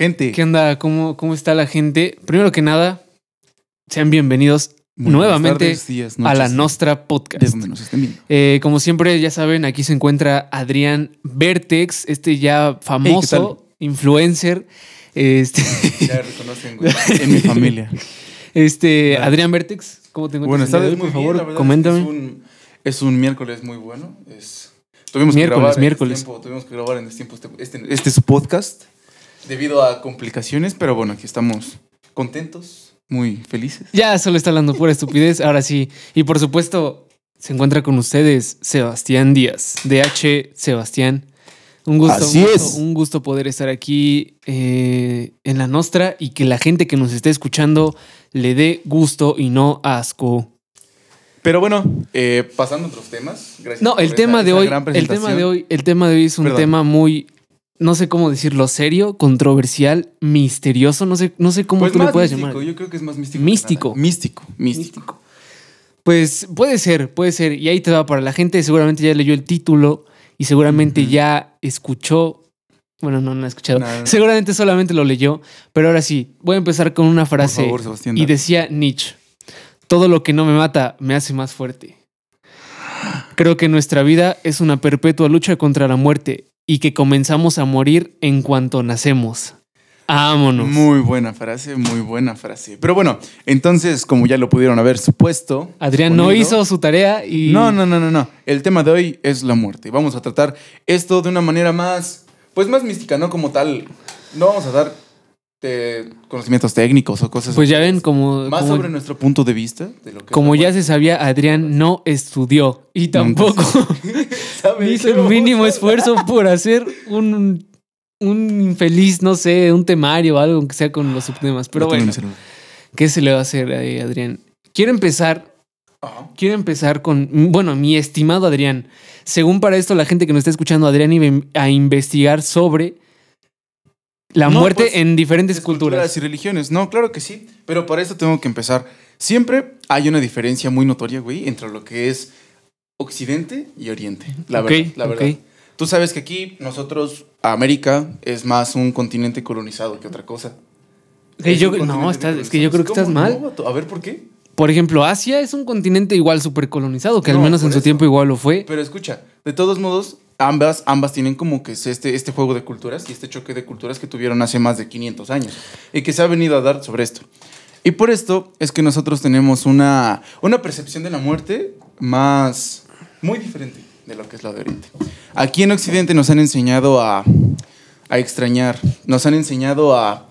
gente? ¿Qué onda? ¿Cómo, ¿Cómo está la gente? Primero que nada, sean bienvenidos Muy nuevamente tardes, días, a la Nostra Podcast. donde nos estén viendo. Eh, como siempre, ya saben, aquí se encuentra Adrián Vertex, este ya famoso influencer. Este, Ya reconocen, güey. En mi familia. este. Adrián Vertex, ¿cómo te encuentras? Buenas tardes, muy por bien, la favor, verdad coméntame. Es, un, es un miércoles muy bueno. Es, tuvimos Miércoles, que grabar en miércoles. destiempo, tuvimos que grabar en destiempo este, este, este es su podcast debido a complicaciones, pero bueno, aquí estamos contentos, muy felices. Ya solo está hablando pura estupidez, ahora sí. Y por supuesto, se encuentra con ustedes Sebastián Díaz, DH Sebastián. Un gusto, Así un gusto, es. un gusto poder estar aquí eh, en la Nostra y que la gente que nos esté escuchando le dé gusto y no asco. Pero bueno, eh, pasando a otros temas. Gracias No, el esa- tema de esa hoy, el tema de hoy, el tema de hoy es un Perdón. tema muy, no sé cómo decirlo, serio, controversial, misterioso, no sé, no sé cómo Pues tú le puedes místico, llamar. Yo creo que es más místico. Místico. Místico, místico. Pues puede ser, puede ser. Y ahí te va para la gente. Seguramente ya leyó el título y seguramente ya escuchó. Bueno, no, no ha escuchado. Nada. Seguramente solamente lo leyó. Pero ahora sí, voy a empezar con una Por frase. favor, Sebastián. y decía Nietzsche: Todo lo que no me mata me hace más fuerte. Creo que nuestra vida es una perpetua lucha contra la muerte y que comenzamos a morir en cuanto nacemos. Vámonos. Muy buena frase, muy buena frase. Pero bueno, entonces, como ya lo pudieron haber supuesto. Adrián no hizo su tarea y. No, no, no, no, no. El tema de hoy es la muerte. Vamos a tratar esto de una manera más, pues más mística, no como tal. No vamos a dar eh, conocimientos técnicos o cosas Pues ya ven, como. más como- sobre nuestro punto de vista de lo que Como ya se sabía, Adrián no estudió y tampoco muerte. ¿Sabe hizo el mínimo esfuerzo por hacer un, un infeliz, no sé, un temario o algo, aunque sea con los subtemas. Pero bueno. ¿qué se le va a hacer a Adrián? Quiero empezar, quiero empezar con, bueno, mi estimado Adrián. Según para esto, la gente que nos está escuchando, Adrián iba a investigar sobre la No, muerte pues, en diferentes Es culturas. y religiones. No, claro que sí. Pero para eso tengo que empezar. Siempre hay una diferencia muy notoria, güey, entre lo que es Occidente y Oriente. La verdad. La verdad. Tú sabes que aquí nosotros, América, es más un continente colonizado que otra cosa. Es yo- no, estás- es que yo creo que estás ¿Cómo mal. no? A ver, ¿por qué? Por ejemplo, Asia es un continente igual súper colonizado, que al No, menos en su eso. tiempo igual lo fue. Pero escucha, de todos modos, ambas, ambas tienen como que es este, este juego de culturas y este choque de culturas que tuvieron hace más de 500 años y que se ha venido a dar sobre esto. Y por esto es que nosotros tenemos una, una percepción de la muerte más, muy diferente de lo que es la de Oriente. Aquí en Occidente nos han enseñado a, a extrañar, nos han enseñado a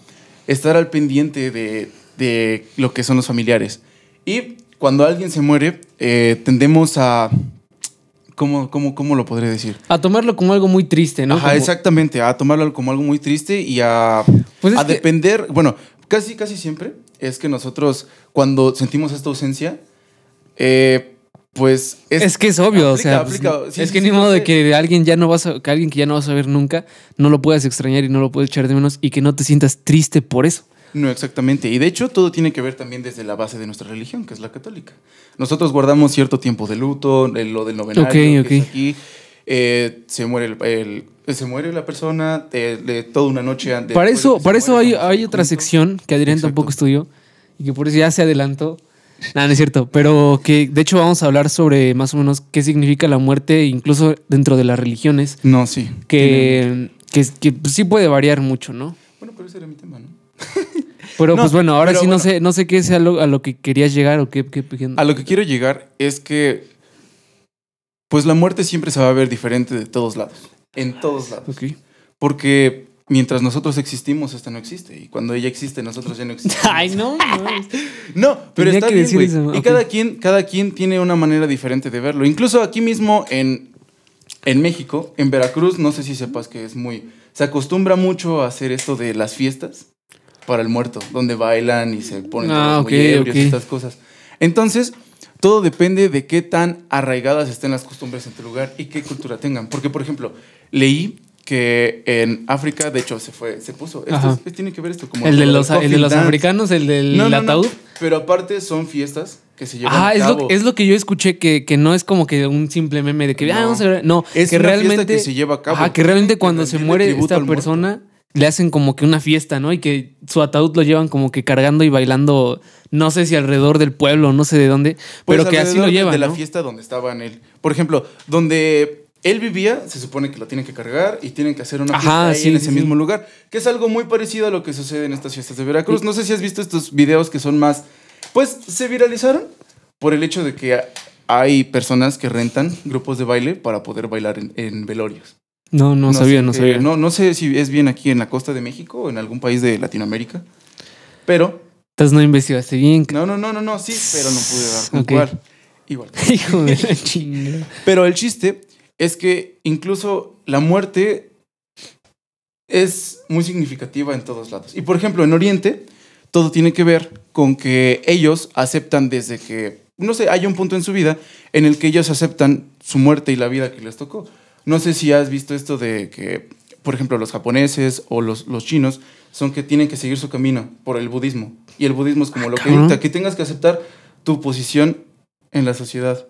estar al pendiente de, de lo que son los familiares. Y cuando alguien se muere, eh, tendemos a... ¿Cómo, cómo, ¿Cómo lo podré decir? A tomarlo como algo muy triste, ¿no? Ajá, Como- exactamente, a tomarlo como algo muy triste y a, Pues es a que- depender, bueno, casi, casi siempre es que nosotros cuando sentimos esta ausencia, eh, pues Es, que es obvio, o aplica, sea, pues, sí, es sí, que sí, ni modo de que alguien ya no vas a, que alguien que ya no vas a ver nunca, no lo puedas extrañar y no lo puedes echar de menos y que no te sientas triste por eso. No, exactamente. Y de hecho, todo tiene que ver también desde la base de nuestra religión, que es la católica. Nosotros guardamos cierto tiempo de luto, de lo del novenario, Ok, que ok. es aquí. Eh, se muere el, el- se muere la persona, de, de toda una noche antes. para eso, que para eso muere, hay, otra sección que Adrián Exacto. tampoco estudió y que por eso ya se adelantó. Nada, no es cierto, pero que de hecho vamos a hablar sobre más o menos qué significa la muerte, incluso dentro de las religiones, No, sí. Que, que, que pues, sí puede variar mucho, ¿no? Bueno, pero ese era mi tema, ¿no? Pero No, pues bueno, ahora sí no sé, no sé qué sea lo- a lo que querías llegar o qué, qué- qué- A lo que quiero llegar es que, pues la muerte siempre se va a ver diferente de todos lados. En todos lados. Porque mientras nosotros existimos, esta no existe. Y cuando ella existe, nosotros ya no existimos. Ay, no, no. No, pero está bien, güey. Y cada quien, cada quien tiene una manera diferente de verlo. Incluso aquí mismo en, en México, en Veracruz, no sé si sepas que es muy... Se acostumbra mucho a hacer esto de las fiestas para el muerto, donde bailan y se ponen Ah, todos muy ok, ebrios y estas cosas. Entonces, todo depende de qué tan arraigadas estén las costumbres en tu lugar y qué cultura tengan. Porque, por ejemplo, leí que en África, de hecho, se fue, se puso. Esto es- tiene que ver esto como El de lo los, del el de coffin los dance. africanos, el del No, no, no, ataúd. Pero aparte son fiestas que se llevan Ah, a es cabo. lo, es lo que yo escuché, que, que no es como que un simple meme de que, ah, No. vamos a ver. No, Es que una realmente. que se lleva a cabo. Ajá, que realmente cuando se muere esta muerto. Le hacen como que una fiesta, ¿no? Y que su ataúd lo llevan como que cargando y bailando, no sé si alrededor del pueblo, no sé de dónde, Pues pero que así lo llevan. De la ¿no? fiesta donde estaban él. Por ejemplo, donde él vivía, se supone que lo tienen que cargar y tienen que hacer una Ajá, fiesta ahí sí, en ese sí. mismo lugar. Que es algo muy parecido a lo que sucede en estas fiestas de Veracruz. No sé si has visto estos videos que son más. Pues se viralizaron por el hecho de que hay personas que rentan grupos de baile para poder bailar en, en velorios. No, no, sabía, sé no qué- sabía. No, no sé si es bien aquí en la costa de México o en algún país de Latinoamérica. Pero. Entonces no investigaste bien. No, no, no, no, no, sí, pero no pude dar con Ok. cuál. Igual. Hijo de la chingada. Pero el chiste es que incluso la muerte es muy significativa en todos lados. Y por ejemplo, en Oriente, todo tiene que ver con que ellos aceptan desde que, no sé, hay un punto en su vida en el que ellos aceptan su muerte y la vida que les tocó. No sé si has visto esto de que, por ejemplo, los japoneses o los, los chinos son que tienen que seguir su camino por el budismo. Y el budismo es como lo que dicta, que tengas que aceptar tu posición en la sociedad.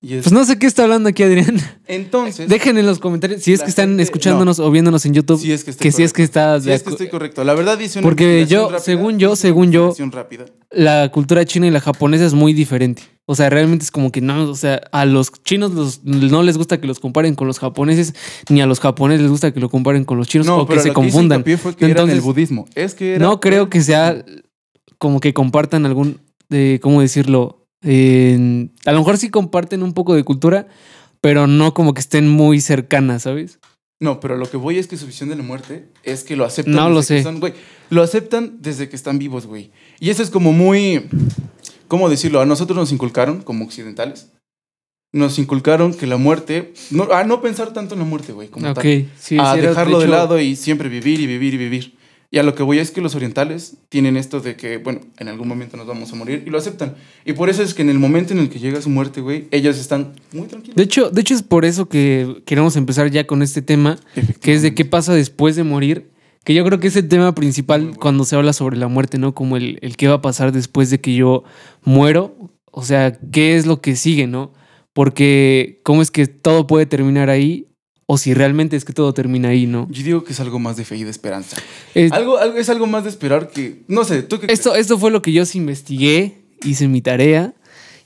Pues no sé qué está hablando aquí, Adrián. entonces, Dejen en los comentarios si es que están gente- escuchándonos o viéndonos en YouTube. si es que, que si es que estás Si es que estoy correcto. La verdad dice una Porque yo, rápida, según yo, según yo- rápida. la cultura china y la japonesa es muy diferente. O sea, realmente es como que no, o sea, a los chinos los- no les gusta que los comparen con los japoneses, ni a los japoneses les gusta que lo comparen con los chinos o que se confundan. fue que Entonces, el budismo. Es que era- No creo que sea como que compartan algún, eh, ¿cómo decirlo? A lo mejor sí comparten un poco de cultura, pero no como que estén muy cercanas, ¿sabes? No, pero lo que voy es que su visión de la muerte es que lo aceptan. No lo que sé. güey, lo aceptan desde que están vivos, güey. Y eso es como muy. ¿Cómo decirlo? A nosotros nos inculcaron, como occidentales, nos inculcaron que la muerte. No, a no pensar tanto en la muerte, güey. Como ok, tal. sí, a sí dejarlo de, hecho, lado y siempre vivir y vivir y vivir. Y a lo que voy es que los orientales tienen esto de que, bueno, en algún momento nos vamos a morir y lo aceptan. Y por eso es que en el momento en el que llega su muerte, güey, ellos están muy tranquilos. De hecho, de hecho es por eso que queremos empezar ya con este tema, que es de qué pasa después de morir. Que yo creo que es el tema principal bueno. cuando se habla sobre la muerte, ¿no? Como el, el qué va a pasar después de que yo muero. O sea, qué es lo que sigue, ¿no? Porque cómo es que todo puede terminar ahí o si realmente es que todo termina ahí, ¿no? Yo digo que es algo más de fe y de esperanza. Es- Algo, algo, es algo más de esperar que, no sé, ¿tú qué esto, esto fue lo que yo sí investigué, hice mi tarea.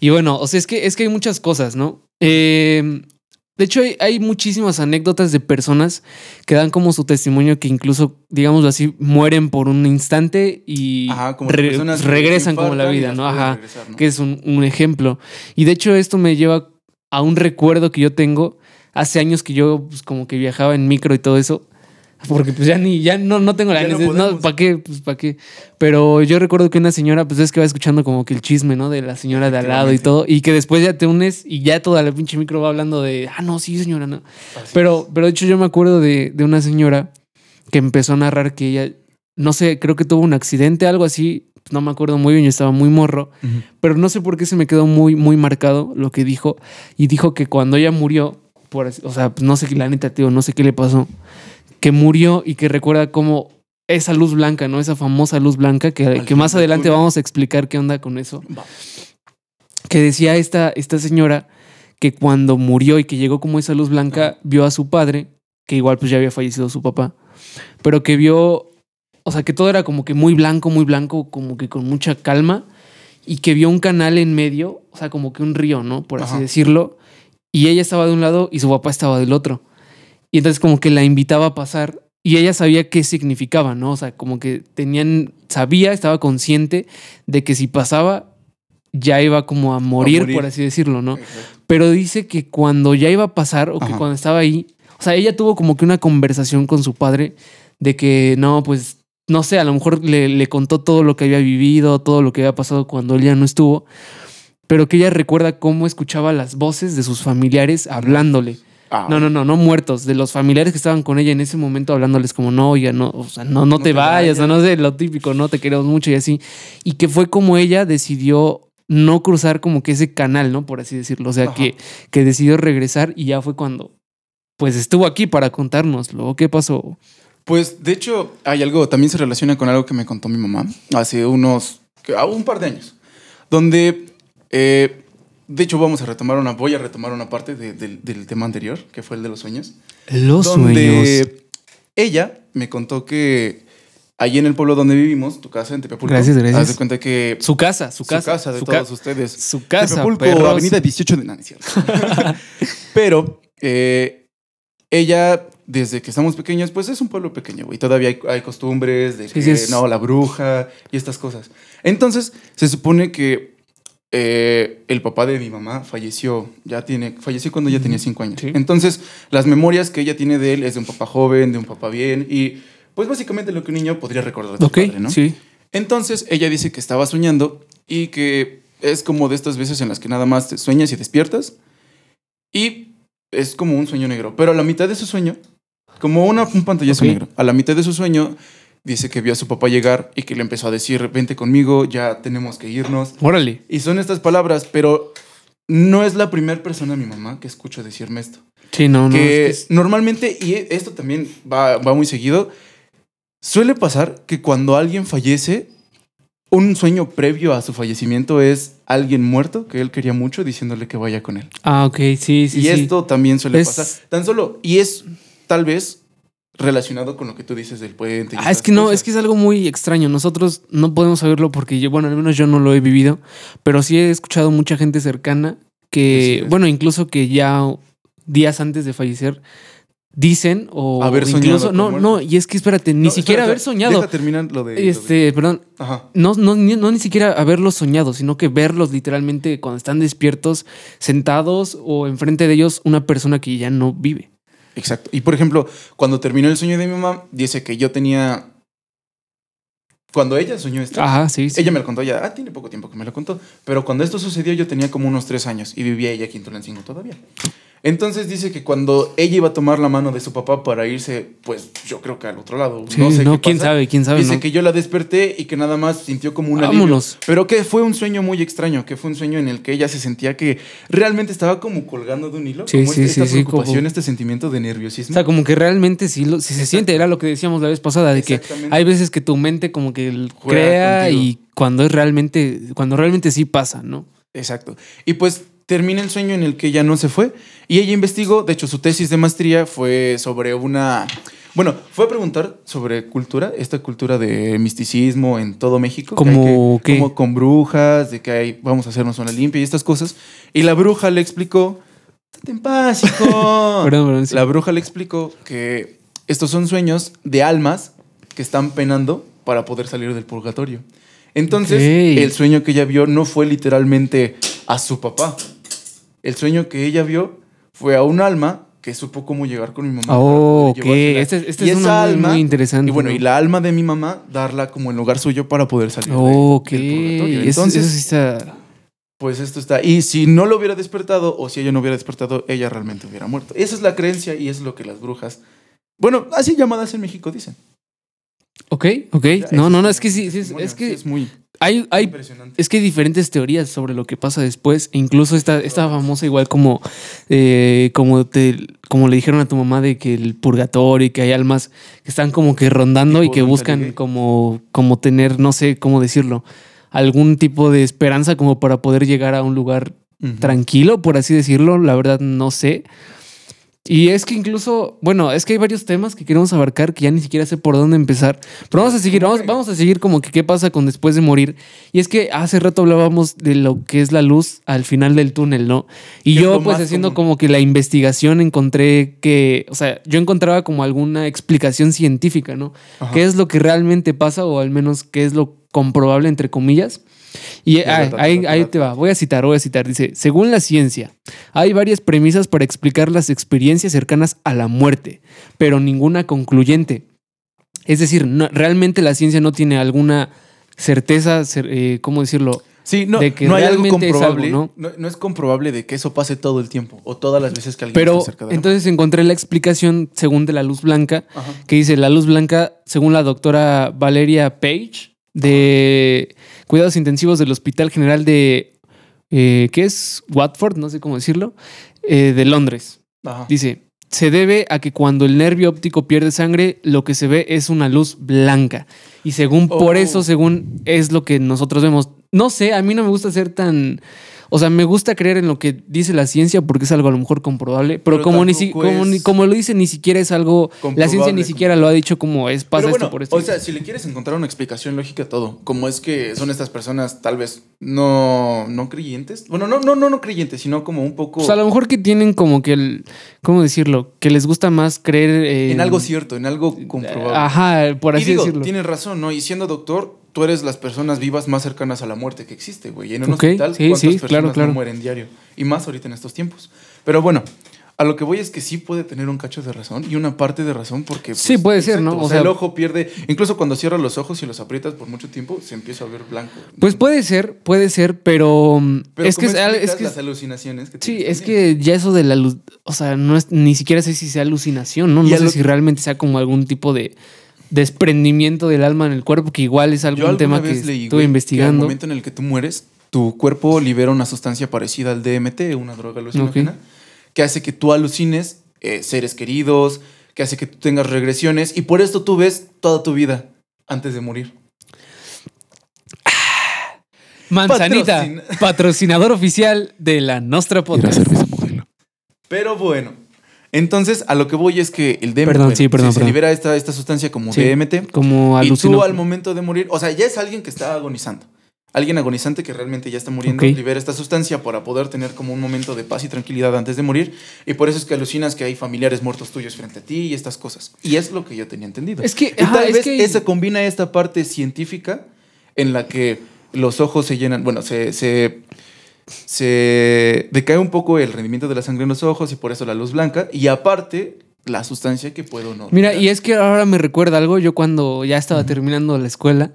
Y bueno, o sea, es que, es que hay muchas cosas, ¿no? Eh, de hecho, hay, hay muchísimas anécdotas de personas que dan como su testimonio que incluso, digámoslo así, mueren por un instante y Ajá, como re- personas que regresan como la vida, ¿no? Ajá. regresar, ¿no? Que es un, un ejemplo. Y de hecho, esto me lleva a un recuerdo que yo tengo hace años que yo, pues, como que viajaba en micro y todo eso. Porque pues ya ni, ya no, no tengo la no necesidad. No. ¿Para qué? Pues para qué. Pero yo recuerdo que una señora, pues es que va escuchando como que el chisme, ¿no? De la señora de al lado y todo. Y que después ya te unes y ya toda la pinche micro va hablando de, ah, no, sí, señora, no. Así Pero, pero de hecho yo me acuerdo de, de una señora que empezó a narrar que ella, no sé, creo que tuvo un accidente, algo así. No me acuerdo muy bien, yo estaba muy morro. Pero no sé por qué se me quedó muy, muy marcado lo que dijo. Y dijo que cuando ella murió, por, o sea, no sé qué, la neta, tío, no sé qué le pasó, que murió y que recuerda como esa luz blanca, ¿no? Esa famosa luz blanca que, que más del adelante vamos a explicar qué onda con eso. Que decía esta, esta señora que cuando murió y que llegó como esa luz blanca, vio a su padre, que igual pues ya había fallecido su papá, pero que vio, o sea, que todo era como que muy blanco, muy blanco, como que con mucha calma, y que vio un canal en medio, o sea, como que un río, ¿no? Por así Ajá. decirlo, y ella estaba de un lado y su papá estaba del otro. Y entonces como que la invitaba a pasar y ella sabía qué significaba, ¿no? O sea, como que tenían, sabía, estaba consciente de que si pasaba ya iba como a morir, morir. por así decirlo, ¿no? Exacto. Pero dice que cuando ya iba a pasar o que cuando estaba ahí, o sea, ella tuvo como que una conversación con su padre de que no, pues, no sé, a lo mejor le, le contó todo lo que había vivido, todo lo que había pasado cuando él ya no estuvo, pero que ella recuerda cómo escuchaba las voces de sus familiares hablándole. Ah, No, no, no, no muertos, de los familiares que estaban con ella en ese momento hablándoles como, no, oiga, no, o sea, no, no, te, te vayas, o no sé, lo típico, no te queremos mucho y así. Y que fue como ella decidió no cruzar como que ese canal, ¿no? Por así decirlo. O sea, Ajá. que, que decidió regresar y ya fue cuando, pues estuvo aquí para contárnoslo. ¿Qué pasó? Pues de hecho, hay algo, también se relaciona con algo que me contó mi mamá hace unos, ah, un par de años, donde, eh, de hecho, vamos a retomar una, voy a retomar una parte de- del- del tema anterior, que fue el de los sueños. Los donde ella me contó que allí en el pueblo donde vivimos, tu casa en Tepepulco. Gracias, gracias. Haz de cuenta que Su casa, su su casa. casa, de su todos ca- ustedes. Su casa, Tepepulco, perros. avenida 18 de... Cierto. Pero eh, ella, desde que estamos pequeños, pues es un pueblo pequeño, güey. Todavía hay, hay costumbres de Sí, que, sí, es- no, la bruja y estas cosas. Entonces, se supone que eh, el papá de mi mamá falleció, ya tiene, falleció cuando ella tenía cinco años. Sí. Entonces, las memorias que ella tiene de él es de un papá joven, de un papá bien y... Pues básicamente lo que un niño podría recordar de su Ok, padre, ¿no? sí. Entonces ella dice que estaba soñando y que es como de estas veces en las que nada más te sueñas y despiertas y es como un sueño negro. Pero a la mitad de su sueño, como una, un pantallazo Ok. negro, a la mitad de su sueño dice que vio a su papá llegar y que le empezó a decir, vente conmigo, ya tenemos que irnos. Órale. Y son estas palabras, pero no es la primera persona, mi mamá, que escucho decirme esto Sí, no, no. que es que es- normalmente, y esto también va, va muy seguido, suele pasar que cuando alguien fallece, un sueño previo a su fallecimiento es alguien muerto que él quería mucho diciéndole que vaya con él. Ah, ok, sí, sí, y sí. esto también suele Es- pasar. Tan solo, y es tal vez relacionado con lo que tú dices del puente. y Ah, es que no, es que es algo muy extraño. Nosotros no podemos saberlo porque yo, bueno, al menos yo no lo he vivido, pero sí he escuchado mucha gente cercana que, bueno, incluso que ya días antes de fallecer dicen o Haber soñado incluso con no, muerte. no, y es que espérate, ni No, siquiera haber soñado. Deja terminar lo de. lo de- Este, perdón, Ajá. no, no, ni, no ni siquiera haberlos soñado, sino que verlos literalmente cuando están despiertos, sentados o enfrente de ellos una persona que ya no vive. Exacto. Y por ejemplo, cuando terminó el sueño de mi mamá, dice que yo tenía. Cuando ella soñó esto, Ajá, sí, sí. ella me lo contó ya. Ah, tiene poco tiempo que me lo contó. Pero cuando esto sucedió, yo tenía como unos tres años y vivía ella aquí en Tulancingo todavía. Entonces dice que cuando ella iba a tomar la mano de su papá para irse, pues yo creo que al otro lado. Sí, no sé qué quién pasa, sabe, quién sabe. Dice ¿no? que yo la desperté y que nada más sintió como un alivio. Vámonos. Pero que fue un sueño muy extraño, que fue un sueño en el que ella se sentía que realmente estaba como colgando de un hilo. Sí, como sí, este- esta sí, preocupación, como- este sentimiento de nerviosismo. O sea, como que realmente sí, lo, sí se siente, era lo que decíamos la vez pasada, de que hay veces que tu mente como que Juega crea contigo. y cuando es realmente, cuando realmente sí pasa, ¿no? Exacto. Y pues termina el sueño en el que ella no se fue y ella investigó, de hecho su tesis de maestría fue sobre una, bueno, fue a preguntar sobre cultura, esta cultura de misticismo en todo México. Como que- como con brujas, de que hay, vamos a hacernos una limpia y estas cosas. Y la bruja le explicó, "Estate en paz, hijo". Perdón, perdón, sí. La bruja le explicó que estos son sueños de almas que están penando para poder salir del purgatorio. Entonces, el sueño que ella vio no fue literalmente a su papá. El sueño que ella vio fue a un alma que supo cómo llegar con mi mamá. Oh, ok. Este, este Y es una muy, muy interesante. Y bueno, ¿no? y la alma de mi mamá, darla como en lugar suyo para poder salir de- Oh, ok. del purgatorio. Eso- Entonces, eso sí está... pues esto está. Y si no lo hubiera despertado, o si ella no hubiera despertado, ella realmente hubiera muerto. Esa es la creencia y es lo que las brujas, bueno, así llamadas en México dicen. Ok, ok. Ya, No, no, no, es que sí, sí, es, es que sí, es muy hay, hay. Es que hay diferentes teorías sobre lo que pasa después. E incluso esta, esta famosa, igual como, eh, como, te, como le dijeron a tu mamá de que el purgatorio y que hay almas que están como que rondando y que buscan como, como tener, no sé cómo decirlo, algún tipo de esperanza como para poder llegar a un lugar tranquilo, por así decirlo. La verdad, no sé. Y es que incluso, bueno, es que hay varios temas que queremos abarcar que ya ni siquiera sé por dónde empezar. Pero vamos a seguir, vamos, vamos a seguir como que qué pasa con después de morir. Y es que hace rato hablábamos de lo que es la luz al final del túnel, ¿no? Y yo pues haciendo común. como que la investigación encontré que, o sea, yo encontraba como alguna explicación científica, ¿no? Ajá. ¿Qué es lo que realmente pasa o al menos qué es lo comprobable entre comillas? Y ah, ahí, te va, voy a citar, voy a citar. Dice, según la ciencia, hay varias premisas para explicar las experiencias cercanas a la muerte, pero ninguna concluyente. Es decir, no- realmente la ciencia no tiene alguna certeza, cer- eh, ¿cómo decirlo? Sí, no, de que no hay algo es comprobable. algo, ¿no? No, es comprobable de que eso pase todo el tiempo o todas las veces que alguien Pero está cerca de la entonces encontré la explicación según de la luz blanca. Ajá. que dice la luz blanca, según la doctora Valeria Page, de cuidados intensivos del Hospital General de, eh, ¿qué es? Watford, no sé cómo decirlo, eh, de Londres. Ajá. Dice, se debe a que cuando el nervio óptico pierde sangre, lo que se ve es una luz blanca. Y según por Oh. eso, según es lo que nosotros vemos. No sé, a mí no me gusta ser tan... O sea, me gusta creer en lo que dice la ciencia porque es algo a lo mejor comprobable, pero, Pero como, ni como, ni- como lo dice, ni siquiera es algo... La ciencia ni siquiera lo ha dicho como es, pasa esto por esto. O sea, si le quieres encontrar una explicación lógica a todo, como es que son estas personas tal vez no, no creyentes. Bueno, no, no, no, no creyentes, sino como un poco Pues a lo mejor que tienen como que el... ¿Cómo decirlo? Que les gusta más creer en algo cierto, en algo comprobable. Ajá, por y así digo, decirlo. tienes razón, ¿no? Y siendo doctor, tú eres las personas vivas más cercanas a la muerte que existe, güey. Y en un hospital, sí, ¿cuántas sí, personas claro, no claro. mueren diario? Y más ahorita en estos tiempos. Pero bueno, a lo que voy es que sí puede tener un cacho de razón y una parte de razón porque... Sí, puede ser, ¿no? O O sea, sea- el ojo pierde... Incluso cuando cierras los ojos y los aprietas por mucho tiempo, se empieza a ver blanco. Pues puede ser, puede ser, pero, mm, Pero es que ¿cómo es, que las alucinaciones que sí, tienes es también? que ya eso de la luz, o sea, no es ni siquiera sé si sea alucinación, ¿no? No sé si realmente sea como algún tipo de desprendimiento del alma en el cuerpo, que igual es Yo algún alguna tema que vez leí, estuve güey, Que al investigando. momento en el que tú mueres, tu cuerpo libera una sustancia parecida al DMT, una droga alucinógena, que hace que tú alucines eh, seres queridos, que hace que tú tengas regresiones y por esto tú ves toda tu vida antes de morir. Manzanita, Patrocina. patrocinador oficial de la Nostra Podcast. Pero bueno, entonces a lo que voy es que el DMT Perdón, bueno, sí, perdón, se, libera esta, esta sustancia como Sí, DMT Como y tú alucinó. al momento de morir, o sea, ya es alguien que está agonizando. Alguien agonizante que realmente ya está muriendo, Ok. libera esta sustancia para poder tener como un momento de paz y tranquilidad antes de morir. Y por eso es que alucinas que hay familiares muertos tuyos frente a ti y estas cosas. Y es lo que yo tenía entendido. Es que, Y ajá, tal es vez que- esa combina esta parte científica en la que los ojos se llenan, bueno, se, se, se decae un poco el rendimiento de la sangre en los ojos y por eso la luz blanca. Y aparte, la sustancia que puedo no. Mira, y es que ahora me recuerda algo. Yo cuando ya estaba terminando la escuela,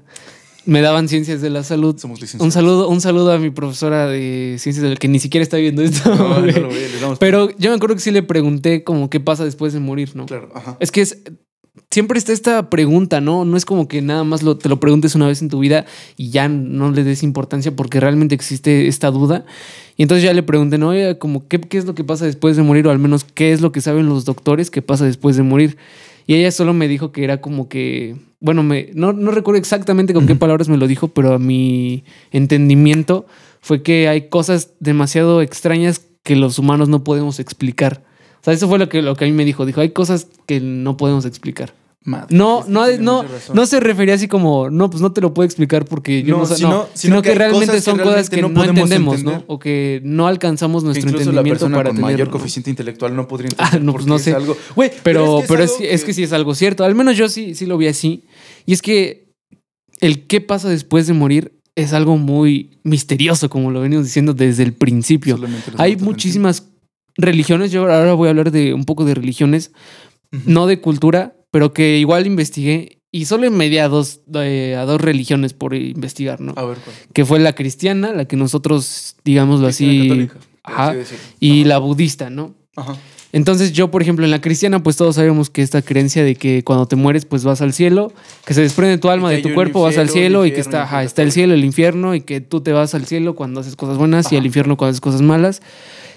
me daban ciencias de la salud. Somos licenciados. Un saludo, un saludo a mi profesora de ciencias de la que ni siquiera está viendo esto. No, no lo Pero yo me acuerdo que sí le pregunté como qué pasa después de morir, ¿no? Claro, ajá. Es que es, siempre está esta pregunta, ¿no? No es como que nada más lo, te lo preguntes una vez en tu vida y ya no le des importancia porque realmente existe esta duda. Y entonces ya le pregunté, ¿no? Oye, como, ¿qué, ¿qué es lo que pasa después de morir? O al menos, ¿qué es lo que saben los doctores que pasa después de morir? Y ella solo me dijo que era como que, bueno, me, no, no recuerdo exactamente con qué palabras me lo dijo, pero a mi entendimiento fue que hay cosas demasiado extrañas que los humanos no podemos explicar. O sea, eso fue lo que, lo que a mí me dijo. Dijo, hay cosas que no podemos explicar. Madre, No, no, no, no se refería así como, no, pues no te lo puedo explicar porque yo No, no, sé, sino- no, sino sino, que realmente son cosas que no no, podemos entendemos, entender. ¿no? O que no alcanzamos nuestro incluso la entendimiento persona para con mayor coeficiente intelectual no podría Ah, entender no, pues no es sé. algo... Güey, Pero, pero, es, que, es que sí es algo cierto. Al menos yo sí, sí lo vi así. Y es que el qué pasa después de morir es algo muy misterioso, como lo venimos diciendo desde el principio. Hay muchísimas religiones. Yo ahora voy a hablar de un poco de religiones, no de cultura, pero que igual investigué y solo me di a dos, eh, a dos religiones por investigar, ¿no? A ver, ¿cuál? Que fue la cristiana, la que nosotros, digámoslo así, católica, por ajá, así y Ajá. la budista, ¿no? Ajá. Entonces yo, por ejemplo, en la cristiana, pues todos sabemos que esta creencia de que cuando te mueres, pues vas al cielo, que se desprende tu alma de tu cuerpo, vas al infierno, cielo y que está, ajá, está el cielo, el infierno y que tú te vas al cielo cuando haces cosas buenas y al infierno cuando haces cosas malas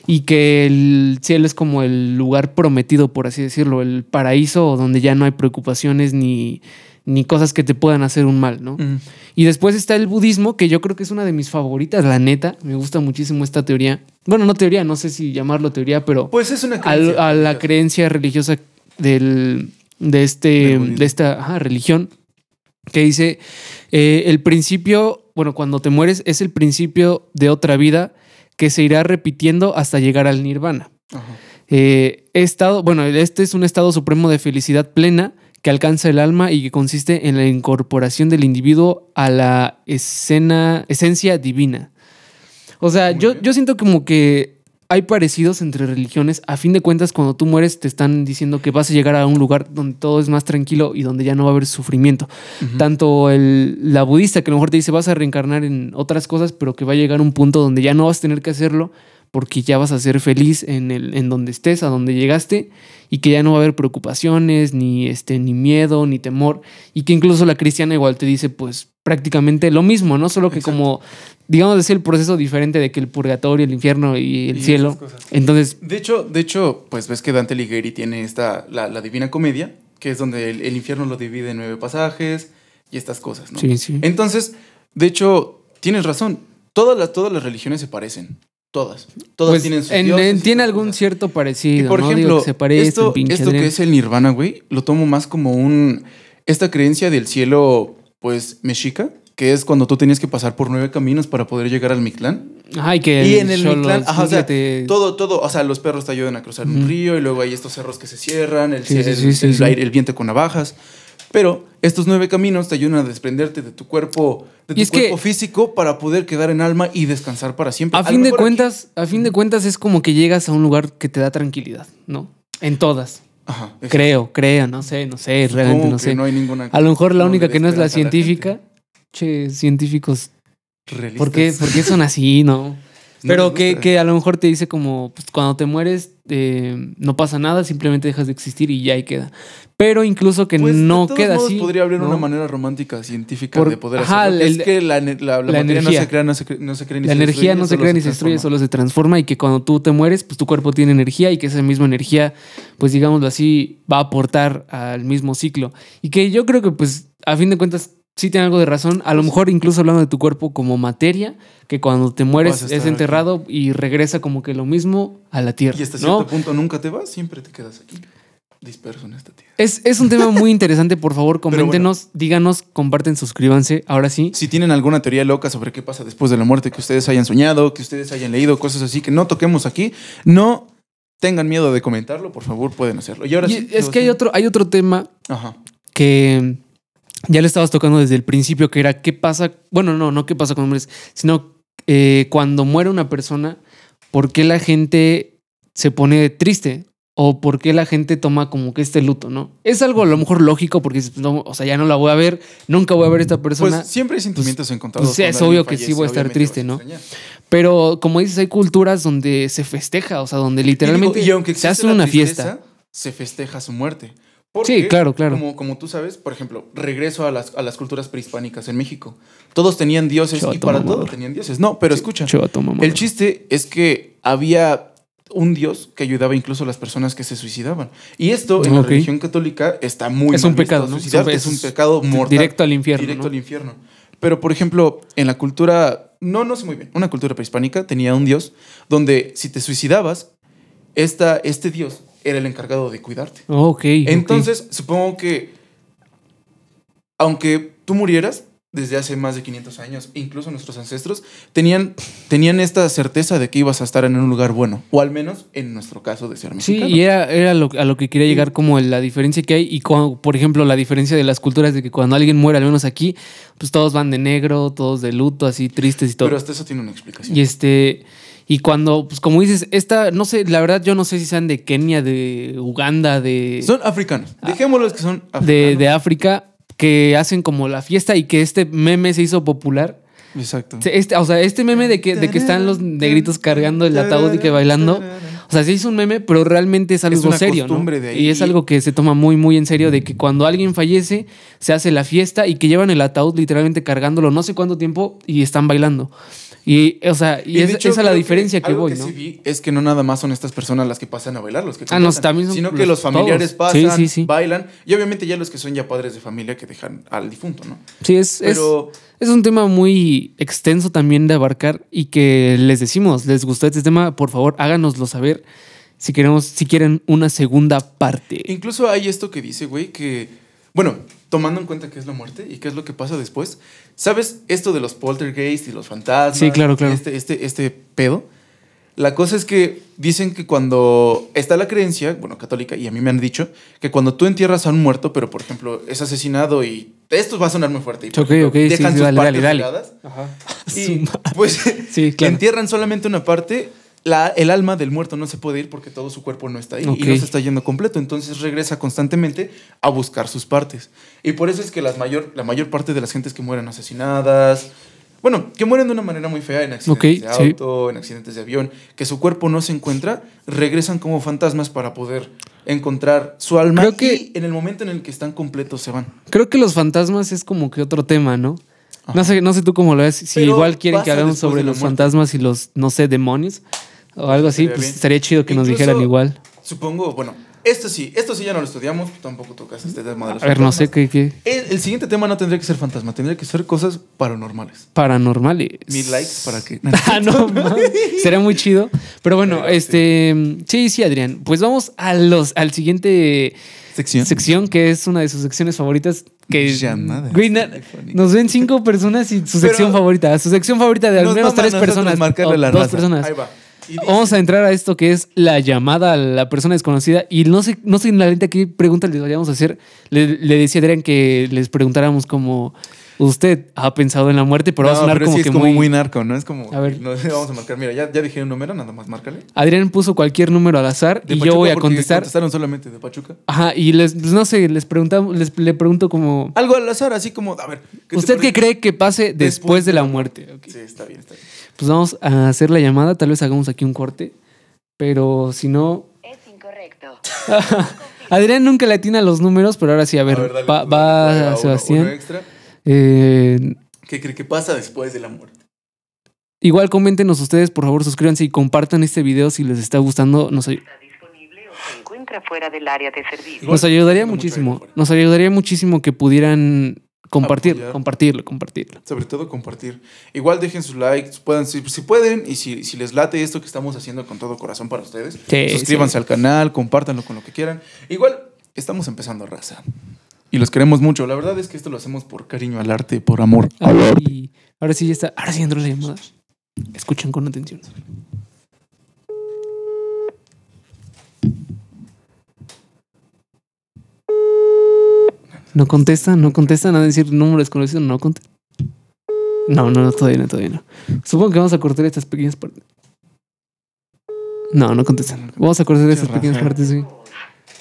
y que el cielo es como el lugar prometido, por así decirlo, el paraíso donde ya no hay preocupaciones ni, ni cosas que te puedan hacer un mal, ¿no? Ujú. Y después está el budismo, que yo creo que es una de mis favoritas, la neta. Me gusta muchísimo esta teoría. Bueno, no teoría, no sé si llamarlo teoría, pero Pues es una creencia. a la creencia religiosa del, de, este, de esta ajá, religión que dice eh, el principio, bueno, cuando te mueres es el principio de otra vida que se irá repitiendo hasta llegar al nirvana. Ajá. Eh, estado, bueno, este es un estado supremo de felicidad plena que alcanza el alma y que consiste en la incorporación del individuo a la escena, esencia divina. O sea, Muy yo, bien. yo siento como que hay parecidos entre religiones. A fin de cuentas, cuando tú mueres, te están diciendo que vas a llegar a un lugar donde todo es más tranquilo y donde ya no va a haber sufrimiento. Tanto el, la budista, que a lo mejor te dice vas a reencarnar en otras cosas, pero que va a llegar un punto donde ya no vas a tener que hacerlo porque ya vas a ser feliz en, el, en donde estés, a donde llegaste, y que ya no va a haber preocupaciones, ni, este, ni miedo, ni temor, y que incluso la cristiana igual te dice pues prácticamente lo mismo, ¿no? Solo que Exacto. como, digamos, es el proceso diferente de que el purgatorio, el infierno y el Y cielo. Entonces, De hecho, de hecho, pues ves que Dante Alighieri tiene esta, la, la Divina Comedia, que es donde el, el infierno lo divide en nueve pasajes y estas cosas, ¿no? sí, sí. Entonces, de hecho, tienes razón. Todas las, todas las religiones se parecen. Todas. Todas Pues, tienen sus en- dioses en- y tiene algún cosas. cierto parecido. Y por ¿no? Digo ejemplo, que se parece esto, esto que es el nirvana, güey, lo tomo más como un. Esta creencia del cielo, pues, mexica, que es cuando tú tenías que pasar por nueve caminos para poder llegar al Mictlán. Ay, que Y en el Mictlán, ajá, o sea, todo, todo, o sea, los perros te ayudan a cruzar un río y luego hay estos cerros que se cierran, el, Sí, el- sí, sí, el sí. aire- el viento con navajas. Pero estos nueve caminos te ayudan a desprenderte de tu cuerpo, de tu cuerpo físico para poder quedar en alma y descansar para siempre. A fin de aquí- cuentas, a fin de cuentas es como que llegas a un lugar que te da tranquilidad, ¿no? En todas. Ajá. Creo, creo, no sé, no sé, realmente no sé. no hay ninguna A lo mejor la única que no es la científica. Che, científicos. Realistas. ¿Por qué, por qué son así, no? Pero que, que a lo mejor te dice como, pues, cuando te mueres eh, no pasa nada, simplemente dejas de existir y ya ahí queda. Pero incluso que Pues, de no todos queda modos, así. podría haber ¿no? una manera romántica, científica Por- de poder ajá, hacerlo. el- es que la, la, la la materia no se crea, no se, cre- no se crea ni La se energía no se crea ni se destruye, solo se transforma y que cuando tú te mueres, pues tu cuerpo tiene energía y que esa misma energía, pues digámoslo así, va a aportar al mismo ciclo. Y que yo creo que pues a fin de cuentas sí tiene algo de razón, a lo mejor incluso hablando de tu cuerpo como materia, que cuando te mueres es enterrado y regresa como que lo mismo a la tierra. Y hasta ¿no? cierto punto nunca te vas, siempre te quedas aquí, disperso en esta tierra. Es, es un tema muy interesante, por favor, bueno. coméntenos, díganos, comparten, suscríbanse, ahora sí. Si tienen alguna teoría loca sobre qué pasa después de la muerte, que ustedes hayan soñado, que ustedes hayan leído, cosas así que no toquemos aquí, no tengan miedo de comentarlo, por favor, pueden hacerlo. Y ahora Y sí, es que hay otro, hay otro tema Ajá. que ya le estabas tocando desde el principio, que era qué pasa, bueno, no, no qué pasa con hombres, sino eh, cuando muere una persona, ¿por qué la gente se pone triste? ¿O por qué la gente toma como que este luto, no? Es algo a lo mejor lógico, porque no, o sea, ya no la voy a ver, nunca voy a ver a esta persona. Pues siempre hay sentimientos encontrados. pues sí, cuando es obvio que sí voy a estar triste, a ¿no? Pero como dices, hay culturas donde se festeja, o sea, donde literalmente y, digo, y aunque se hace una tristeza, fiesta. Se festeja su muerte. Sí, claro, claro. Como, como tú sabes, por ejemplo, regreso a las, a las culturas prehispánicas en México. Todos tenían dioses y para mamador. todo tenían dioses. No, pero escucha. El chiste es que había un dios que ayudaba incluso a las personas que se suicidaban. Y esto en la religión católica está muy Es mal un pecado, ¿no? Suicidarte Es- es un pecado mortal. Directo al infierno. Directo ¿no? al infierno. Pero, por ejemplo, en la cultura, no, no sé muy bien, una cultura prehispánica tenía un dios donde si te suicidabas, esta, este dios era el encargado de cuidarte. Ok. Entonces, supongo que, aunque tú murieras desde hace más de 500 años, incluso nuestros ancestros, tenían, tenían esta certeza de que ibas a estar en un lugar bueno, o al menos en nuestro caso de ser Sí, mexicano. y era, era lo- a lo que quería llegar como la diferencia que hay y cuando, por ejemplo la diferencia de las culturas de que cuando alguien muere, al menos aquí, pues todos van de negro, todos de luto, así tristes y todo. Pero hasta eso tiene una explicación. y este y cuando, pues como dices, esta, no sé, la verdad yo no sé si sean de Kenia, de Uganda, de Son africanos. Dejémoslos que son africanos. de, de África que hacen como la fiesta y que este meme se hizo popular. Exacto. Este, o sea, este meme de que, de que están los negritos cargando el ataúd y que bailando. O sea, se hizo un meme, pero realmente es algo una serio, ¿no? costumbre de ahí. Y es algo que se toma muy, muy en serio de que cuando alguien fallece, se hace la fiesta y que llevan el ataúd literalmente cargándolo no sé cuánto tiempo y están bailando. Y, o sea, y, es, hecho, esa es la diferencia que, algo voy, que ¿no? sí vi es que no nada más son estas personas las que pasan a bailar, los que Ah, no, también son sino que los- familiares todos. pasan, Sí, sí, sí. bailan, y obviamente ya los que son ya padres de familia que dejan al difunto, ¿no? Sí, es, es, Pero es un tema muy extenso también de abarcar y que les decimos, les gustó este tema, por favor, háganoslo saber si queremos, si quieren una segunda parte. incluso hay esto que dice, güey, que, bueno, tomando en cuenta qué es la muerte y qué es lo que pasa después, ¿sabes esto de los poltergeist y los fantasmas? Sí, claro, claro. Este, este, este pedo. La cosa es que dicen que cuando está la creencia, bueno, católica, y a mí me han dicho, que cuando tú entierras a un muerto, pero por ejemplo es asesinado y esto va a sonar muy fuerte, y por Ok, ejemplo, ok, sí, dejan sí, sus dale, partes dale, dale. regadas, Ajá. y pues Sí, claro. entierran solamente una parte, la, el alma del muerto no se puede ir porque todo su cuerpo no está ahí y no se está yendo completo. Entonces regresa constantemente a buscar sus partes. Y por eso es que las mayor, la mayor parte de las gentes que mueren asesinadas, bueno, que mueren de una manera muy fea en accidentes de sí. auto, en accidentes de avión, que su cuerpo no se encuentra, regresan como fantasmas para poder encontrar su alma Creo que- y en el momento en el que están completos se van. Creo que los fantasmas es como que otro tema, ¿no? Ajá. No sé, no sé tú cómo lo ves. Si Pero igual quieren que hablemos sobre los fantasmas y los, no sé, demonios o algo así, Estaría pues bien. estaría chido que nos dijeran igual. Supongo, bueno, Esto sí, esto sí ya no lo estudiamos, tampoco tocas este tema de los A ver, no sé qué, qué. El, el siguiente tema no tendría que ser fantasma, tendría que ser cosas paranormales. Paranormales. Mil likes para que. Ah, no, muy chido. Pero bueno, este. Sí, sí, Adrián. Pues vamos a los, al siguiente Sección. sección, que es una de sus secciones favoritas. Que Llamadas Güey, na- nos ven cinco personas y su Pero- sección favorita. Su sección favorita de al Nos menos tres personas. marcarle o la dos raza. personas. Ahí va. Dice- Vamos a entrar a esto que es la llamada a la persona desconocida. Y no sé, no sé en la lenta qué pregunta les vayamos a hacer. Le, le decía a Adrián que les preguntáramos como usted ha pensado en la muerte, pero va a No, sonar pero como sí que es como muy... muy... narco, ¿no? Es como. A ver. No, vamos a marcar. Mira, ya, ya dije un número, nada más márcale. Adrián puso cualquier número al azar De y yo voy a contestar. Contestaron solamente de Pachuca. Ajá, y les, pues, no sé, les preguntamos, les le pregunto como Algo al azar, así como. A ver. ¿qué te ¿Usted qué cree que pase después, de la muerte? Sí, está bien, está bien. Pues vamos a hacer la llamada, tal vez hagamos aquí un corte, pero si no, Es incorrecto. Adrián nunca le atina los números, pero ahora sí, a ver, dale, va, tú, va dale, uno- Sebastián. uno extra. Eh, ¿Qué cree que pasa después de la muerte? igual coméntenos ustedes, por favor, suscríbanse y compartan este video si les está gustando. Nos, ay- Está disponible o se encuentra fuera del área de servicio. Nos ayudaría muchísimo. Nos ayudaría muchísimo que pudieran compartirlo, Apoyar. compartirlo, compartirlo. Sobre todo compartir. Igual dejen sus likes, puedan, si, si pueden, y si, si les late esto que estamos haciendo con todo corazón para ustedes, Sí, suscríbanse sí. al canal, compártanlo con lo que quieran. Igual, estamos empezando raza. Y los queremos mucho. La verdad es que esto lo hacemos por cariño al arte, por amor. Y ahora sí ya está. Ahora sí entró la llamada. Escuchen con atención. No contestan, no contestan a decir número desconocido, no contestan. No, no, no, todavía no, todavía no. Supongo que vamos a cortar estas pequeñas partes. No, no contestan. Vamos a cortar estas pequeñas partes, sí.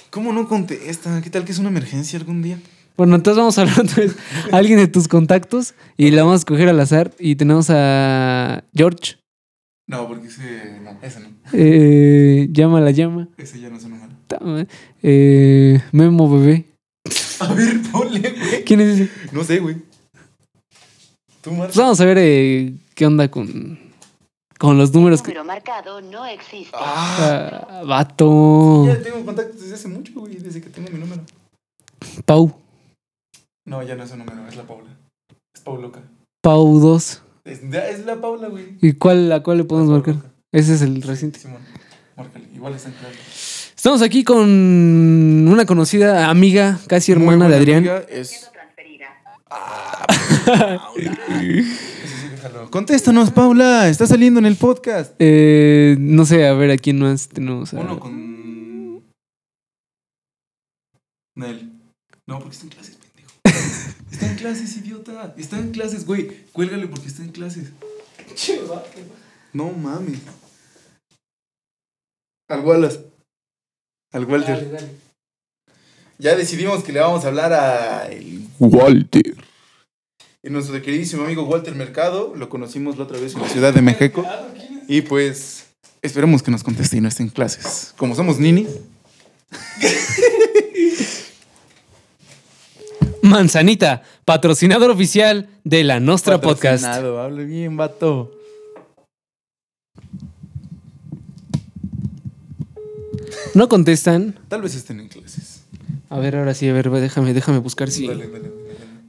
¿Cómo no contesta? ¿Qué tal que es una emergencia algún día? Bueno, entonces vamos a hablar vez a alguien de tus contactos y la vamos a escoger al azar. Y tenemos a George. No, porque ese no, ese no. Eh, llama la llama. Ese ya no. Ta madre. Eh, Memo bebé. A ver, ponle, güey. ¿Quién es ese? No sé, güey. Tú, Marta. Pues vamos a ver eh, qué onda con, con los números que. número marcado no existe. Ah, Ah, vato. ya tengo contacto desde hace mucho, güey, desde que tengo mi número. Pau. No, ya no es un número, es la Paula. Es Pauloca. Pau 2. Es, es la Paula, güey. ¿Y cuál, a cuál le podemos marcar? Ese es el reciente. Simón, márcale. Igual está en clase. Estamos aquí con una conocida amiga, casi hermana de Adrián. amiga, Es... transferida. Ese sí, déjalo. Contéstanos, Paula. Está saliendo en el podcast. Eh, no sé, a ver a quién más tenemos. a- Uno con. Nel. No, porque está en clases, pendejo. Está en clases, idiota. Está en clases, güey. Cuélgale porque está en clases. No mames. Al Wallace. Al Walter. Dale, dale. Ya decidimos que le vamos a hablar a el Walter. Y nuestro queridísimo amigo Walter Mercado, lo conocimos la otra vez en la Ciudad de México. Y pues esperemos que nos conteste y no esté en clases. Como somos nini, Manzanita, patrocinador oficial de la Nostra Podcast. patrocinado, Hable bien, vato. No contestan. Tal vez estén en clases. A ver, ahora sí, a ver, déjame, déjame buscar si Dale, dale,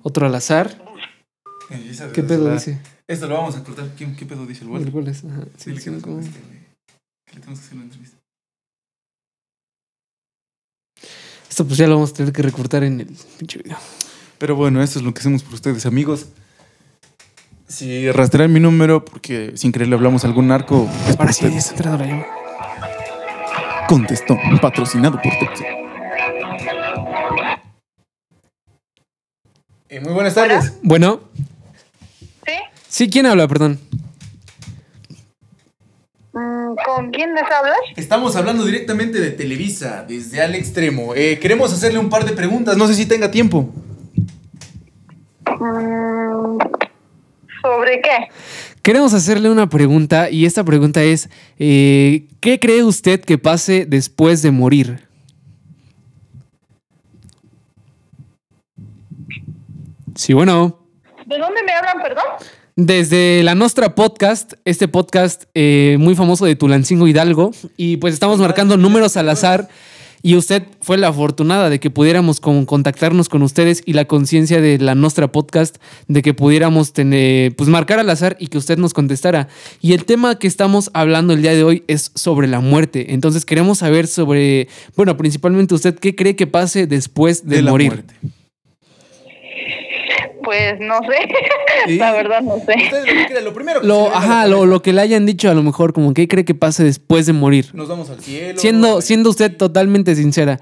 otro al azar. Eh, ¿Qué pedo la- dice? Esto lo vamos a cortar. ¿Qué, qué pedo dice el Walter? ¿Cuál es? Ajá, sí, Dile que sí, nos como- conteste, güey. Que le tenemos que hacer una entrevista. Esto pues ya lo vamos a tener que recortar en el pinche video. Pero bueno, esto es lo que hacemos por ustedes, amigos. Si rastrean mi número, porque sin querer le hablamos a algún narco, es por Ahora sí, ustedes. entrando la llamada. Contestó, patrocinado por Pepsi. Eh, muy buenas tardes. Bueno, ¿Sí? sí, ¿quién habla? Perdón. Mm, ¿Con quién les hablas? Estamos hablando directamente de Televisa, desde al extremo. Eh, queremos hacerle un par de preguntas, no sé si tenga tiempo. Mm, ¿Sobre qué? Queremos hacerle una pregunta y esta pregunta es, eh, ¿qué cree usted que pase después de morir? Sí, bueno. ¿De dónde me hablan, perdón? Desde la Nostra Podcast, este podcast eh, muy famoso de Tulancingo Hidalgo, y pues estamos marcando números al azar Y usted fue la afortunada de que pudiéramos con- contactarnos con ustedes y la conciencia de la Nostra Podcast de que pudiéramos tener, pues marcar al azar y que usted nos contestara. Y el tema que estamos hablando el día de hoy es sobre la muerte. Entonces queremos saber sobre, bueno, principalmente usted, ¿qué cree que pase después de, la morir? muerte. Pues no sé. Sí. La verdad no sé. Ustedes lo primero que se Lo, ajá, lo, lo que le hayan dicho a lo mejor, como que cree que pase después de morir. Nos vamos al cielo. Siendo, siendo usted totalmente sincera,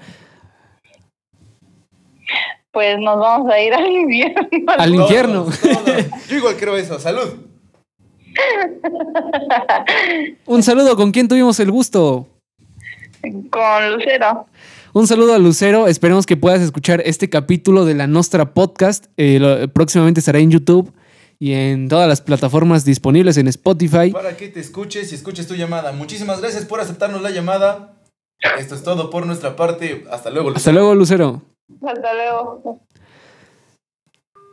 Pues nos vamos a ir al infierno. al Todos, infierno. todos. Yo igual creo eso. Salud. Un saludo, ¿con quién tuvimos el gusto? Con Lucero. Un saludo a Lucero, esperemos que puedas escuchar este capítulo de la Nostra Podcast. Eh, lo- próximamente estará en YouTube y en todas las plataformas disponibles en Spotify. Para que te escuches y escuches tu llamada. Muchísimas gracias por aceptarnos la llamada. Esto es todo por nuestra parte. Hasta luego. Hasta luego, Lucero. Hasta luego.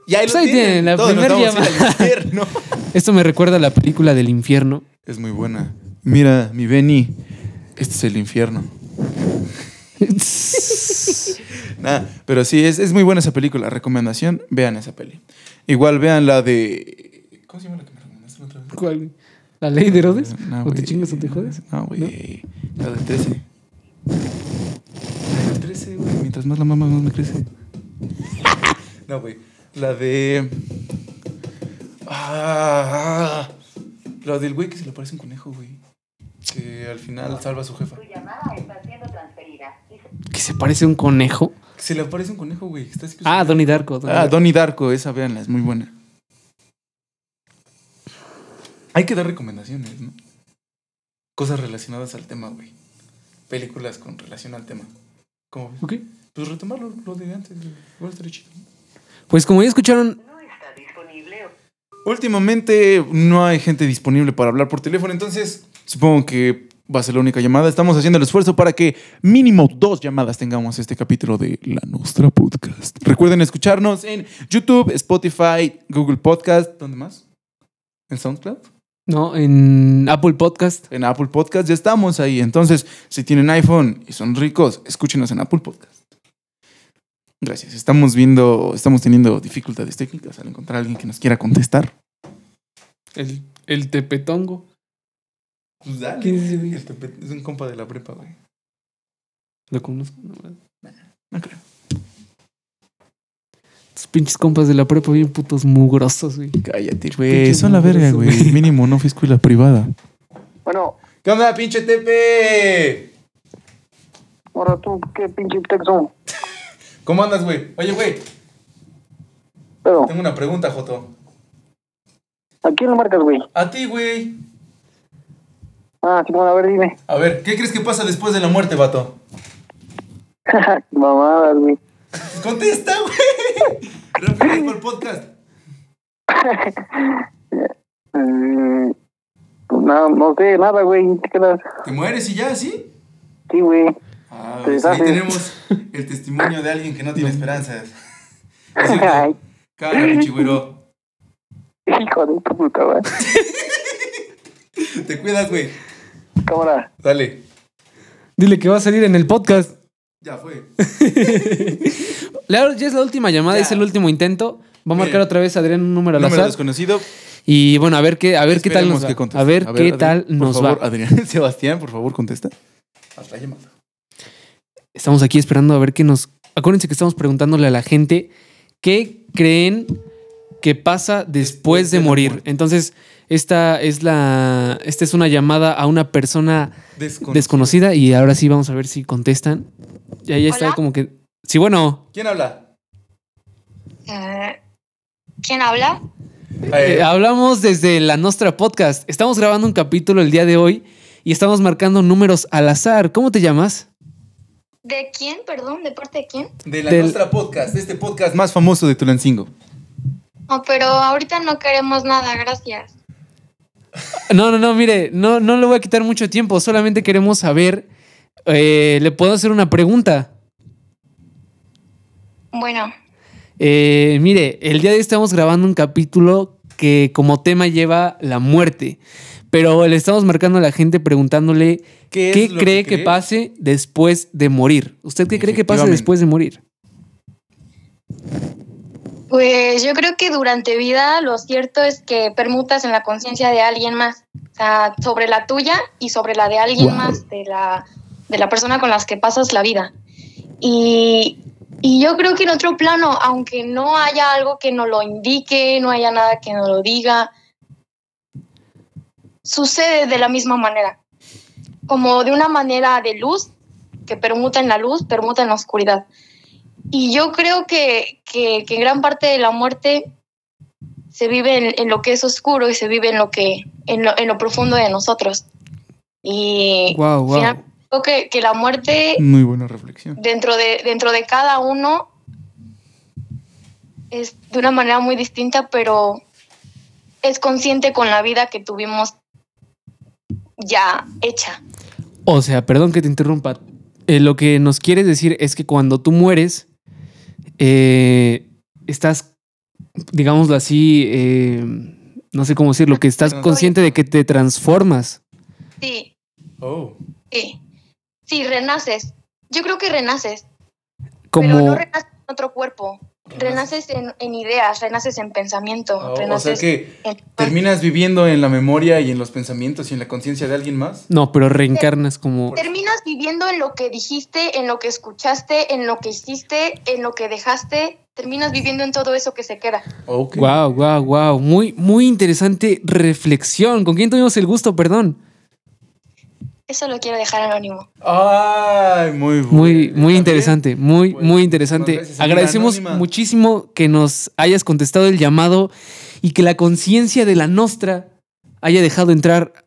Y ahí Pues ahí tienen. tienen, la Todos nos primer vamos a ir al infierno. Esto me recuerda a la película del infierno. Es muy buena. Mira, mi Benny. Este es el infierno. Nah, pero sí, es, es muy buena esa película. Recomendación, vean esa peli. Igual vean la de... ¿Cómo se llama la que me recomendaste la otra vez? ¿Cuál? ¿La ley de Herodes? No, ¿O te chingas o te jodes? No, güey. La del 13. La del 13, güey. Mientras más la mamá, más me crece. No, güey. La de... Ah, la del güey que se le parece un conejo, güey. Que al final salva a su jefa. Tu llamada está siendo transferida. ¿Que se parece a un conejo? Se le aparece un conejo, güey. Ah, Donnie Darko. Donnie Ah, Darko. Donnie Darko, esa véanla, es muy buena. Hay que dar recomendaciones, ¿no? Cosas relacionadas al tema, güey. Películas con relación al tema. ¿Cómo ves? Ok. Pues retomar lo, lo de antes, güey. Igual estaría chido. Pues como ya escucharon, No está disponible. Últimamente no hay gente disponible para hablar por teléfono, entonces supongo que va a ser la única llamada. Estamos haciendo el esfuerzo para que mínimo dos llamadas tengamos este capítulo de La Nostra Podcast. Recuerden escucharnos en YouTube, Spotify, Google Podcast. ¿Dónde más? ¿En SoundCloud? ¿no? En Apple Podcast. En Apple Podcast ya estamos ahí. Entonces, si tienen iPhone y son ricos, escúchenos en Apple Podcast. Gracias. Estamos viendo, estamos teniendo dificultades técnicas al encontrar a alguien que nos quiera contestar. El, el tepetongo. Pues dale. ¿Quién es ese güey? El Es un compa de la prepa, güey. Lo conozco. No, No creo. Estos pinches compas de la prepa bien putos mugrosos, güey. Cállate, güey. Pinche Son la verga, güey. güey. Mínimo no fui escuela privada. Bueno, ¿Qué onda, pinche Tepe? ahora tú, qué pinche texto. ¿Cómo andas, güey? Oye, güey. Pero, Tengo una pregunta, Joto. ¿a quién le marcas, güey? A ti, güey. Ah, Simón, a ver, dime. A ver, ¿qué crees que pasa después de la muerte, vato? Mamadas, güey. Contesta, güey. Refieres por podcast. Eh, pues nada, no sé, nada, güey. ¿Te? ¿Te mueres y ya, sí? Sí, güey. Ah, pues ahí tenemos el testimonio de alguien que no tiene esperanzas. Es cierto. Cállate, hijo de puta, güey. Te cuidas, güey. Cámara. Dale. Dile que va a salir en el podcast. Ya fue. La- ya es la última llamada, Ya. es el último intento. Va a marcar Bien. otra vez Adrián un número al Número azar. desconocido. Y bueno, a ver qué, a ver qué tal Esperemos nos va. que conteste. a ver qué Adrián, tal por nos favor, va. Adrián, Sebastián, por favor, contesta. Hasta la llamada. Estamos aquí esperando a ver qué nos. Acuérdense que estamos preguntándole a la gente qué creen que pasa después, Después de, morir. muerte. Entonces, esta es la. Esta es una llamada a una persona desconocida y ahora sí vamos a ver si contestan. Ya, ya está Hola. como que. Sí, bueno. ¿Quién habla? Eh, ¿Quién habla? eh, hablamos desde la Nostra Podcast. Estamos grabando un capítulo el día de hoy y estamos marcando números al azar. ¿Cómo te llamas? ¿De quién? Perdón, ¿de parte de quién? de la del- nuestra podcast, este podcast más famoso de Tulancingo. No, pero ahorita no queremos nada, gracias. No, no, no, mire, no, no le voy a quitar mucho tiempo. Solamente queremos saber. eh, ¿Le puedo hacer una pregunta? Bueno, Eh, mire, el día de hoy estamos grabando un capítulo que como tema lleva la muerte. Pero le estamos marcando a la gente preguntándole ¿Qué qué, cree que que, cree? pase después de morir. ¿Usted qué cree que pase después de morir? Pues yo creo que durante vida lo cierto es que permutas en la conciencia de alguien más, o sea, sobre la tuya y sobre la de alguien Wow. más, de la, de la persona con las que pasas la vida. Y, y yo creo que en otro plano, aunque no haya algo que nos lo indique, no haya nada que nos lo diga, sucede de la misma manera, como de una manera de luz, que permuta en la luz, permuta en la oscuridad. Y yo creo que, que, que gran parte de la muerte se vive en, en lo que es oscuro y se vive en lo que en lo, en lo profundo de nosotros. Y Wow, wow. final- creo que, que la muerte Muy buena reflexión. dentro de, dentro de cada uno es de una manera muy distinta, pero es consciente con la vida que tuvimos ya hecha. O sea, perdón que te interrumpa. Eh, lo que nos quieres decir es que cuando tú mueres, eh, estás, digámoslo así, eh, no sé cómo decirlo, que estás consciente de que te transformas. Sí, Oh. sí. Sí, renaces. Yo creo que renaces, pero no renaces en otro cuerpo. Renaces en, en ideas, renaces en pensamiento, Oh, o sea renaces que en... terminas viviendo en la memoria y en los pensamientos y en la conciencia de alguien más. no, pero reencarnas como, Terminas viviendo en lo que dijiste, en lo que escuchaste, en lo que hiciste, en lo que dejaste. Terminas viviendo en todo eso que se queda. Wow, wow, wow, muy, muy interesante reflexión. ¿Con quién tuvimos el gusto? Perdón. Eso lo quiero dejar anónimo. Ay, muy bueno. Muy, muy interesante, muy, Pues, muy interesante. Agradecemos anónima. muchísimo que nos hayas contestado el llamado y que la conciencia de la nostra haya dejado entrar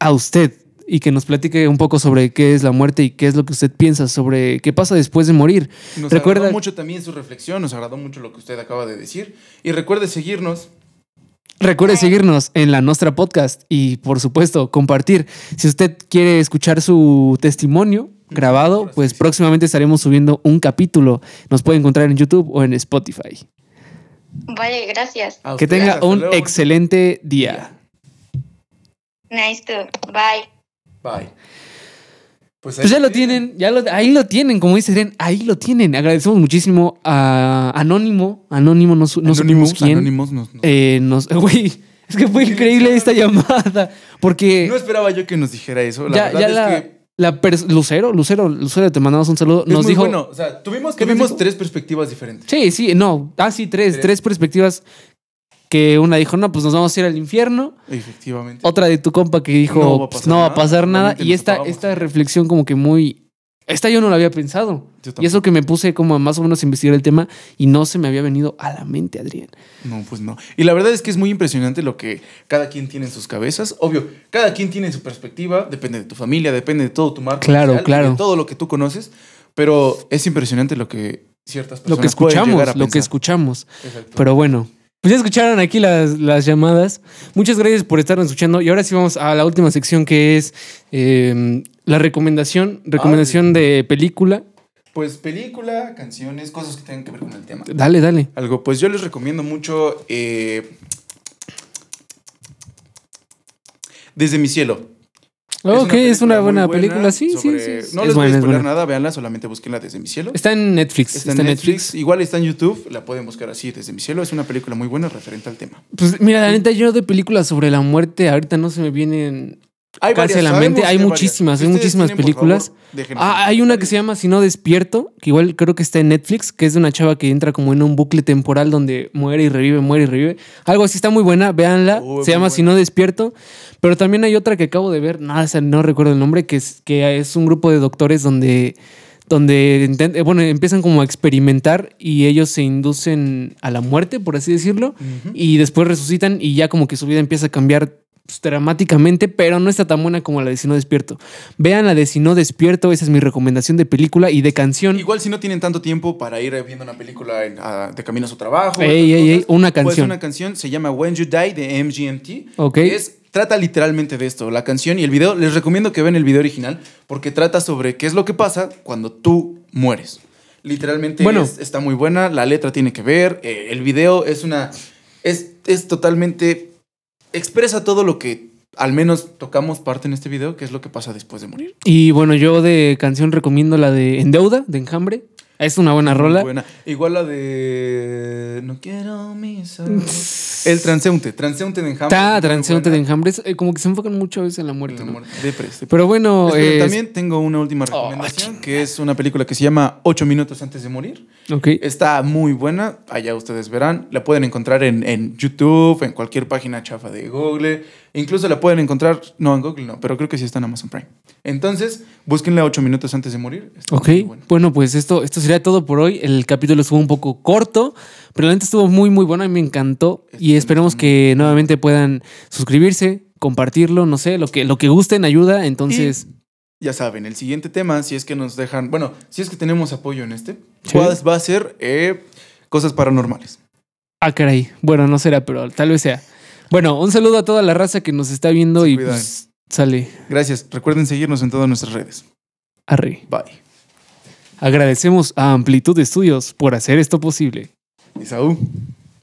a usted y que nos platique un poco sobre qué es la muerte y qué es lo que usted piensa sobre qué pasa después de morir. Nos Recuerda- agradó mucho también su reflexión, nos agradó mucho lo que usted acaba de decir. Y recuerde seguirnos. Recuerde seguirnos en la Nostra Podcast y, por supuesto, compartir. Si usted quiere escuchar su testimonio grabado, pues próximamente estaremos subiendo un capítulo. Nos puede encontrar en YouTube o en Spotify. Vale, gracias. Que tenga hasta un luego. excelente día. Nice to. Bye. Bye. Pues, Pues ya lo tienen. ya lo, ahí lo tienen, como dice Ren, ahí lo tienen. Agradecemos muchísimo a Anónimo, Anónimo, no, no supimos quién. Anónimos nos- nos- Eh, nos, güey, es que fue increíble esta llamada, porque No esperaba yo que nos dijera eso. La ya, verdad ya es la, que la Lucero, Lucero, Lucero, te mandamos un saludo. es Nos muy dijo, bueno. O sea, tuvimos, ¿Qué nos tuvimos tres perspectivas diferentes. sí, sí, no, ah, sí, tres, Tres. tres perspectivas. Que una dijo, no, pues nos vamos a ir al infierno. Efectivamente. Otra de tu compa que dijo, No va a "Pues, pasar no va a nada, pasar nada. Y esta, esta reflexión como que muy... Esta yo no la había pensado. Y eso que me puse como a más o menos a investigar el tema y no se me había venido a la mente, Adrián. No, pues no. Y la verdad es que es muy impresionante lo que cada quien tiene en sus cabezas. Obvio, cada quien tiene su perspectiva, depende de tu familia, depende de todo tu marco. Claro, social, claro. De todo lo que tú conoces. Pero es impresionante lo que ciertas personas Lo que pueden escuchamos, llegar a lo que escuchamos. Exacto. Pero bueno, pues ya escucharon aquí las, las llamadas. Muchas gracias por estarnos escuchando. Y ahora sí vamos a la última sección que es eh, la recomendación, recomendación de película. Pues película, canciones, cosas que tengan que ver con el tema. Dale, dale. Algo, pues yo les recomiendo mucho eh, Desde mi cielo. Ok, es una buena película. Sí, sí, sí. No Es les voy a spoiler nada, véanla, solamente búsquenla desde mi cielo. Está en Netflix. Está en Netflix, igual está en YouTube, la pueden buscar así desde mi cielo. Es una película muy buena referente al tema. Pues mira, la neta, yo de películas sobre la muerte, ahorita no se me vienen Hay casi a la mente. Hay varias. muchísimas, Si hay muchísimas tienen, películas. favor, Ah, hay una que se llama Si no despierto, que igual creo que está en Netflix, que es de una chava que entra como en un bucle temporal donde muere y revive, muere y revive. Algo así está muy buena, véanla. Uy, se llama Si buena. no despierto. Pero también hay otra que acabo de ver, no, esa no recuerdo el nombre, que es, que es un grupo de doctores donde, donde eh, bueno, empiezan como a experimentar y ellos se inducen a la muerte, por así decirlo, y después resucitan y ya como que su vida empieza a cambiar pues, dramáticamente, pero no está tan buena como la de Si no despierto. Vean la de Si no despierto, esa es mi recomendación de película y de canción. Igual si no tienen tanto tiempo para ir viendo una película en- a- de camino a su trabajo. Ey, ey, ey, una Pues canción. una canción se llama When You Die de MGMT. Ok. que es, trata literalmente de esto, la canción y el video. Les recomiendo que vean el video original porque trata sobre qué es lo que pasa cuando tú mueres. Literalmente Bueno. es- está muy buena, la letra tiene que ver, eh, el video es una... Es, es totalmente. Expresa todo lo que al menos tocamos parte en este video, que es lo que pasa después de morir. Y bueno, yo de canción recomiendo la de En Deuda, de Enjambre. Es una buena rola. buena. Igual la de. No quiero mis ojos. El transeúnte. Transeúnte de enjambre. Está muy transeúnte de buena. Enjambre. Es, eh, como que se enfocan mucho a veces en la muerte. La ¿no? muerte. Depres, depres. Pero bueno, eh, también tengo una última recomendación, que es una película que se llama Ocho minutos antes de morir. ok. Está muy buena, allá ustedes verán. La pueden encontrar en, en YouTube, en cualquier página chafa de Google. Incluso la pueden encontrar, no en Google, no, pero creo que sí está en Amazon Prime. Entonces, búsquenla ocho minutos antes de morir. Está Ok, bueno, pues esto, esto sería todo por hoy. El capítulo estuvo un poco corto, pero la neta estuvo muy, muy bueno. Mí me encantó. Este Y esperemos que nuevamente puedan suscribirse, compartirlo, no sé, lo que, lo que gusten ayuda. Entonces, Ya saben, el siguiente tema, si es que nos dejan, bueno, si es que tenemos apoyo en este, Sí. va- va a ser eh, cosas paranormales. ah, caray. Bueno, no será, pero tal vez sea. Bueno, un saludo a toda la raza que nos está viendo Se y pues, sale Gracias. Recuerden seguirnos en todas nuestras redes. arre. Bye. Agradecemos a Amplitud Estudios por hacer esto posible. Isaú.